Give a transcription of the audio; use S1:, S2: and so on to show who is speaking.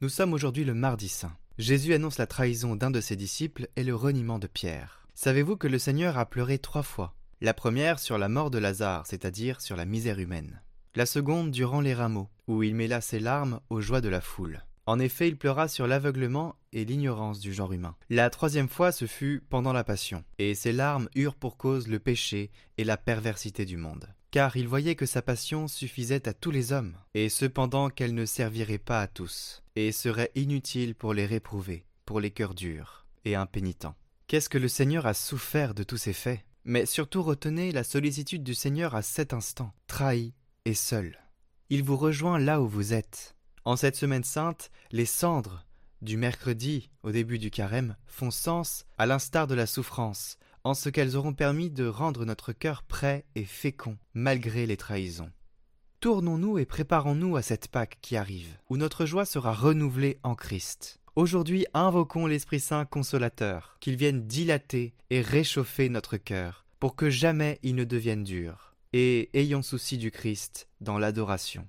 S1: Nous sommes aujourd'hui le mardi saint. Jésus annonce la trahison d'un de ses disciples et le reniement de Pierre. Savez-vous que le Seigneur a pleuré trois fois? La première sur la mort de Lazare, c'est-à-dire sur la misère humaine. La seconde durant les rameaux, où il mêla ses larmes aux joies de la foule. En effet, il pleura sur l'aveuglement et l'ignorance du genre humain. La troisième fois, ce fut pendant la Passion, et ses larmes eurent pour cause le péché et la perversité du monde car il voyait que sa passion suffisait à tous les hommes, et cependant qu'elle ne servirait pas à tous, et serait inutile pour les réprouver, pour les cœurs durs et impénitents. Qu'est-ce que le Seigneur a souffert de tous ces faits? Mais surtout retenez la sollicitude du Seigneur à cet instant, trahi et seul. Il vous rejoint là où vous êtes. En cette semaine sainte, les cendres du mercredi au début du carême font sens à l'instar de la souffrance, en ce qu'elles auront permis de rendre notre cœur prêt et fécond malgré les trahisons. Tournons-nous et préparons-nous à cette Pâque qui arrive, où notre joie sera renouvelée en Christ. Aujourd'hui, invoquons l'Esprit Saint consolateur, qu'il vienne dilater et réchauffer notre cœur, pour que jamais il ne devienne dur, et ayons souci du Christ dans l'adoration.